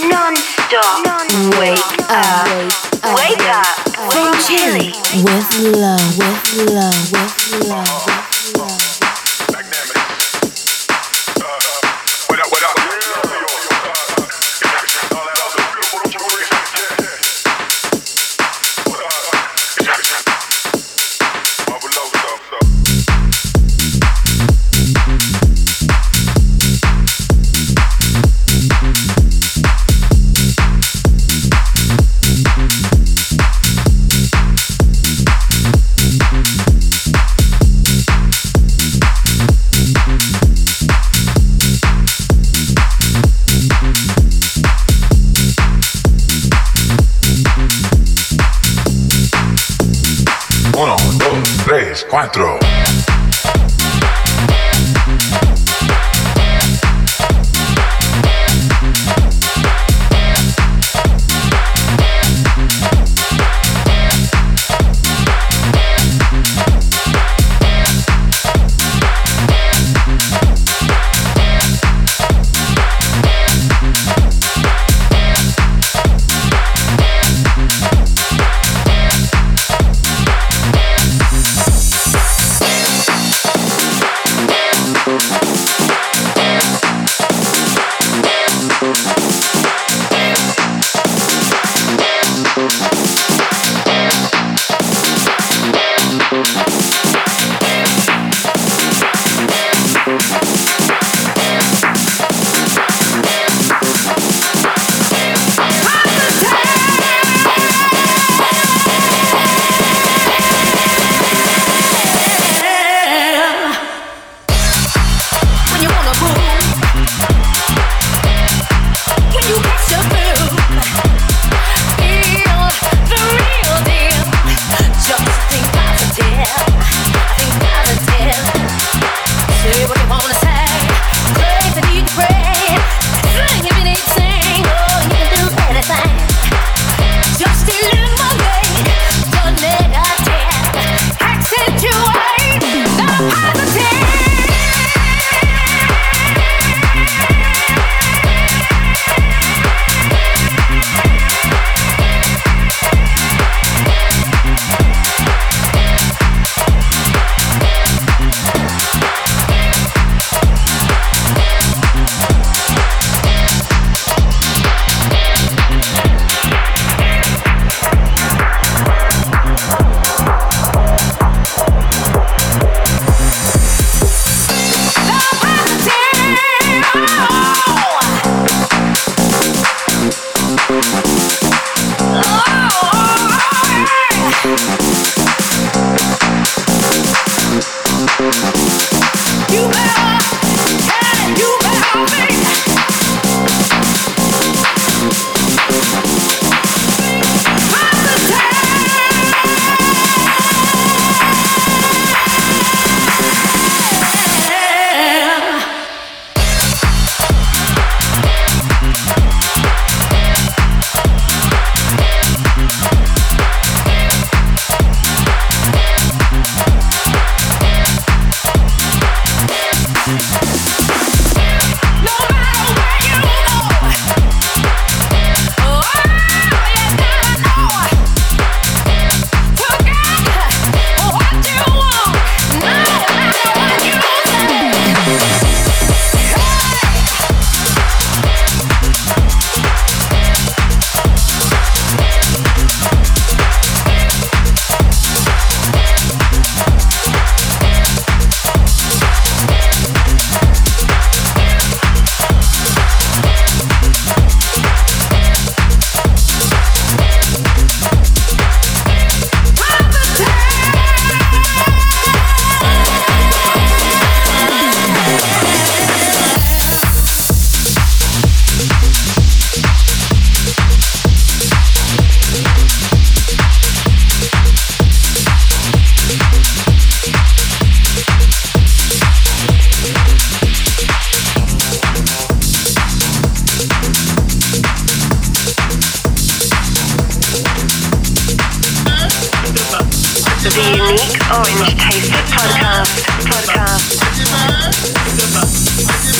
Non-stop. Non-stop. Wake up. Wake up. From. Chile with love, with love, with love, with love.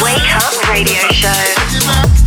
Wake up radio show.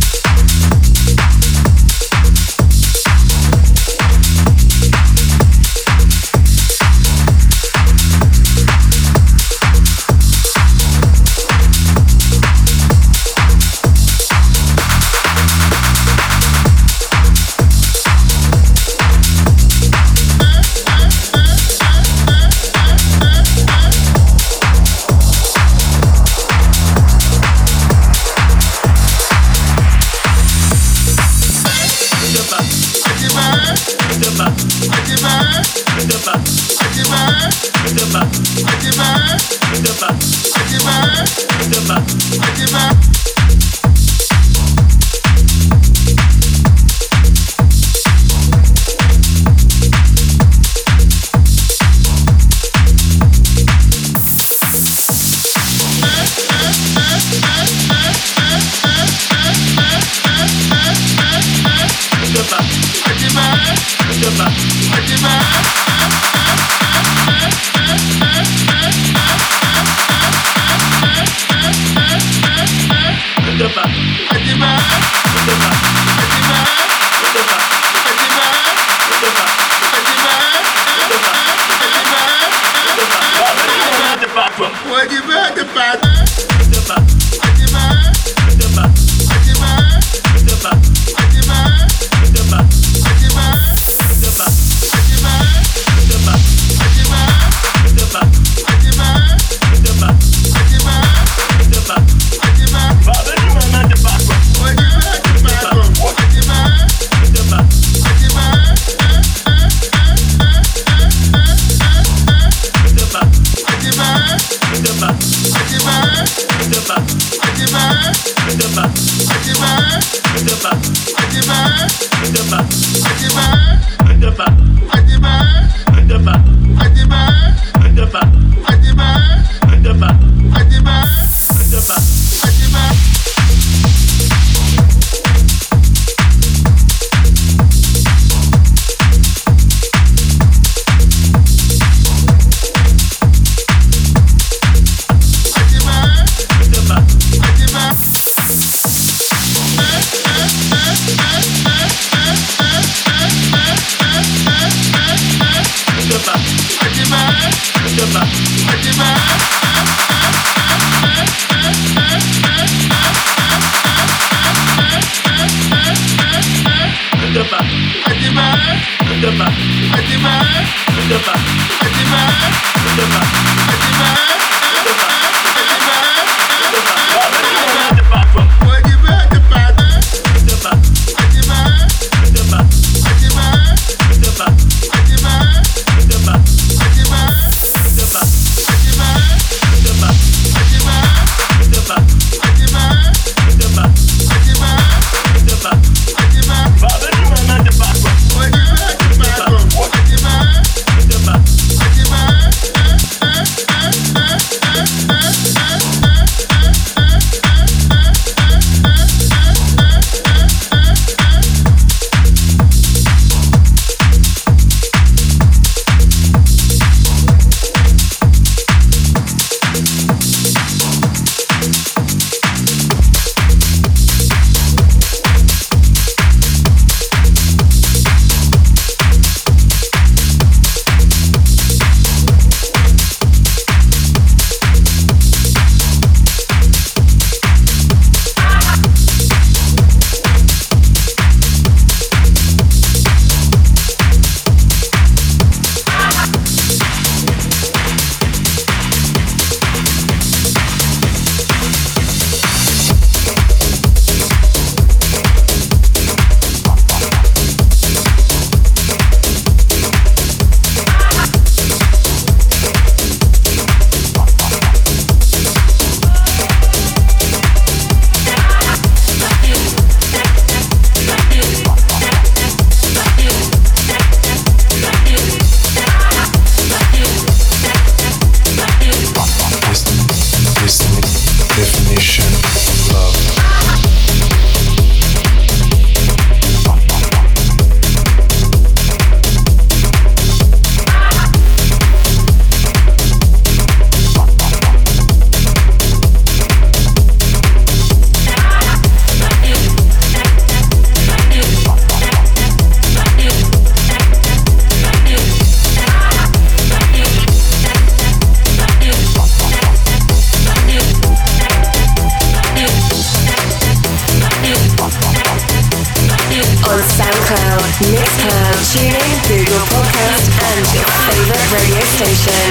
Mixcloud, TuneIn, Google Podcast, and your favorite radio station.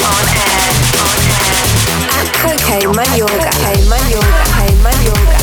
On air. On air. At Coke Mayorga. Mayorga. Mayorga.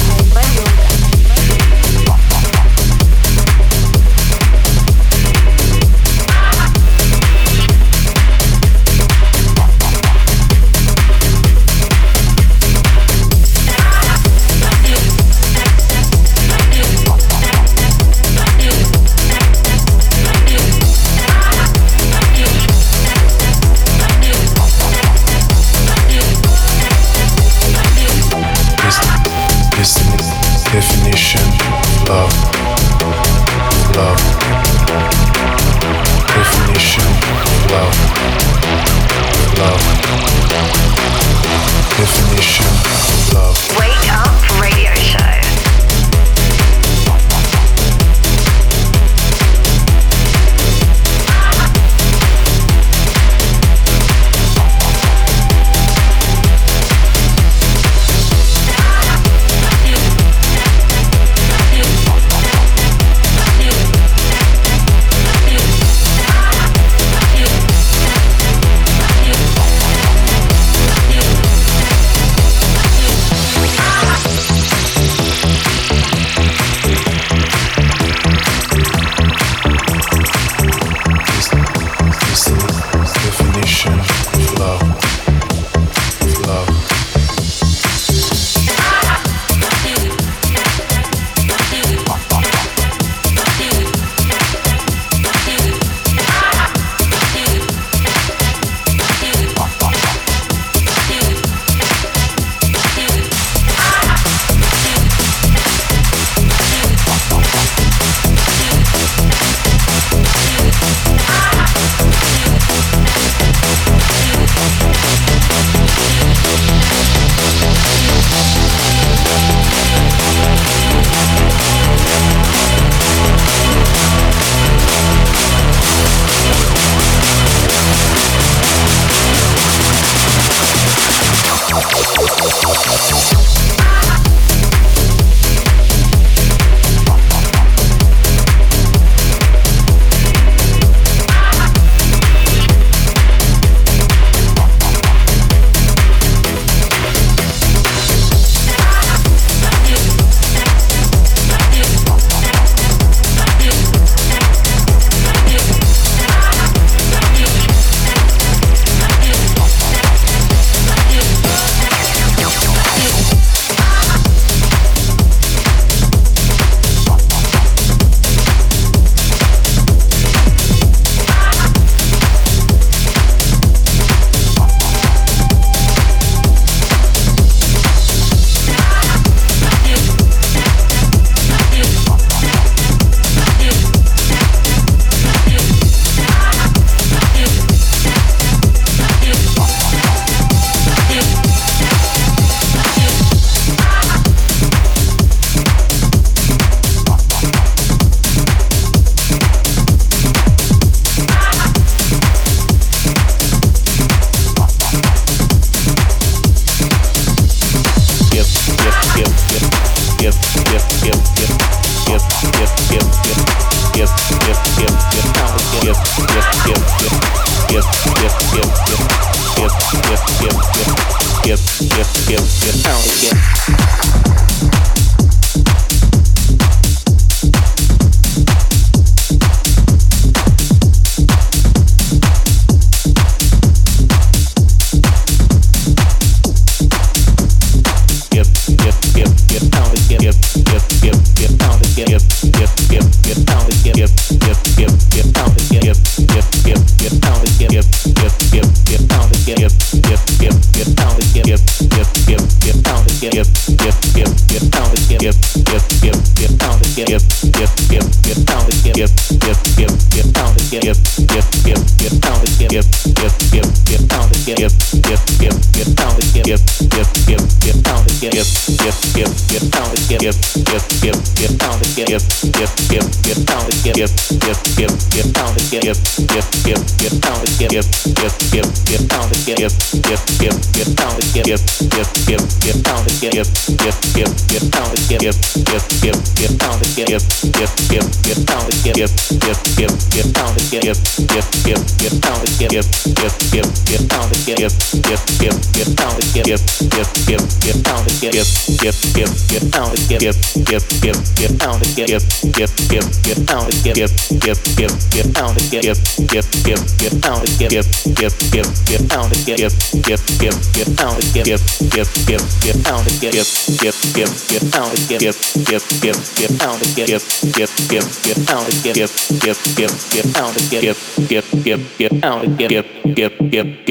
get, get, get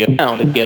get out and get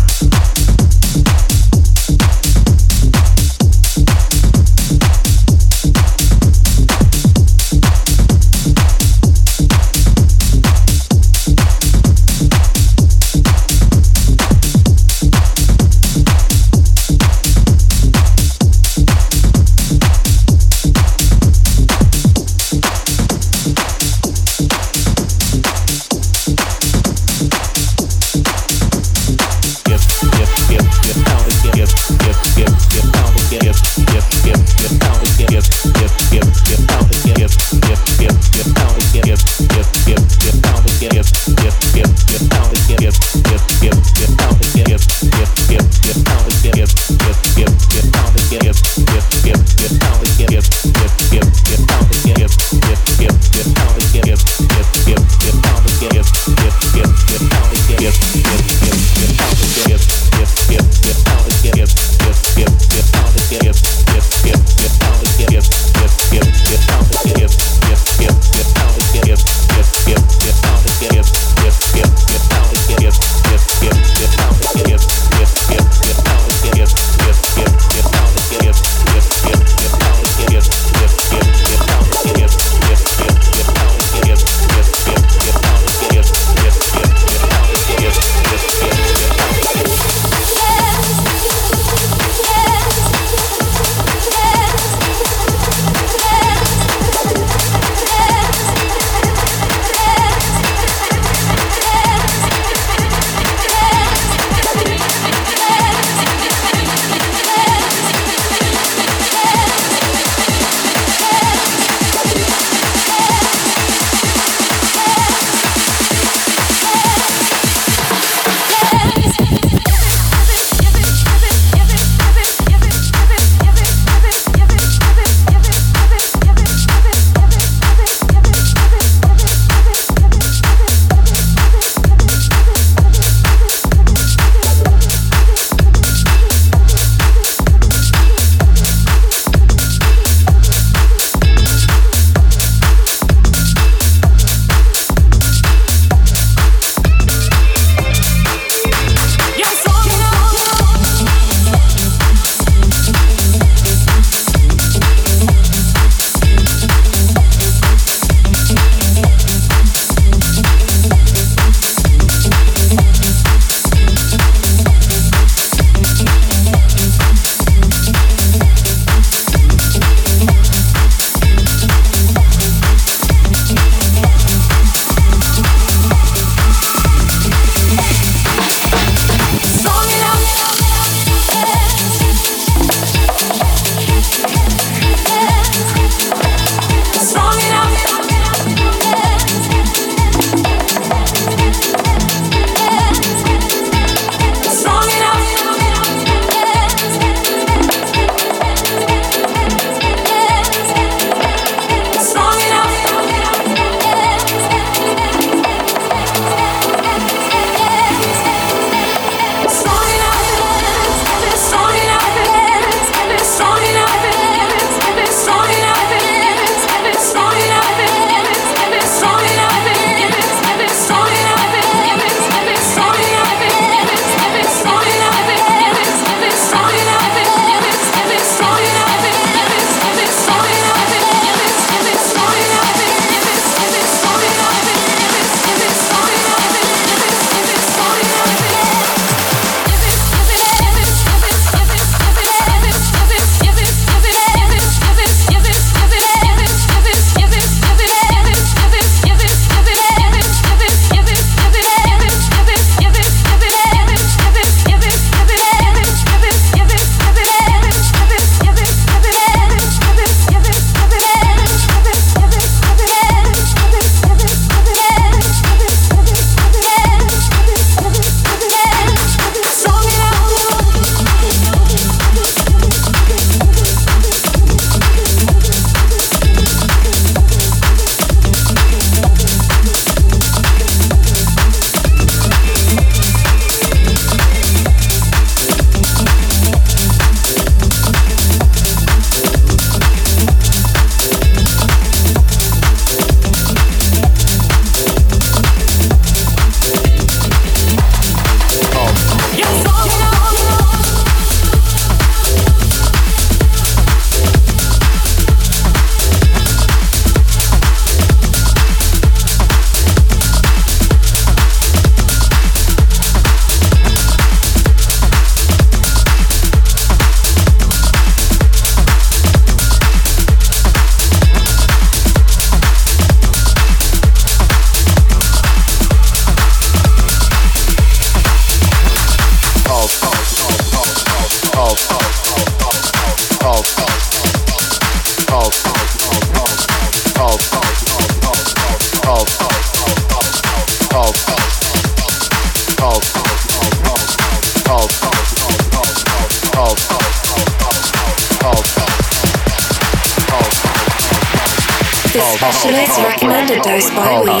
Oh.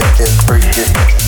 break it, break it.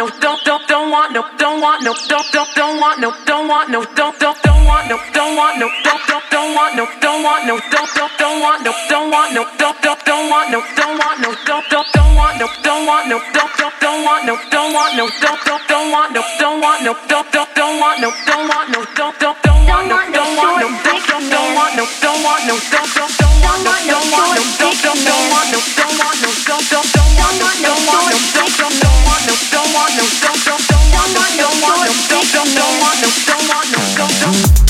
no don't don't don't want no don't want no don't don't don't want no don't want no don't don't don't want no don't want no don't don't don't want no don't want no don't don't don't want no don't want no don't don't don't want no don't want no don't don't don't want no don't want no don't don't don't want no don't want no don't don't don't want no don't want no don't don't don't want no don't want no don't don't don't want no don't want no don't don't don't want no don't want no don't don't don't want no don't want no don't don't don't want no don't want no don't don't don't want no don't want no don't don't don't want no, don't want no, don't, don't, don't want no, don't want no, don't, don't, don't want no, don't want no, don't, don't.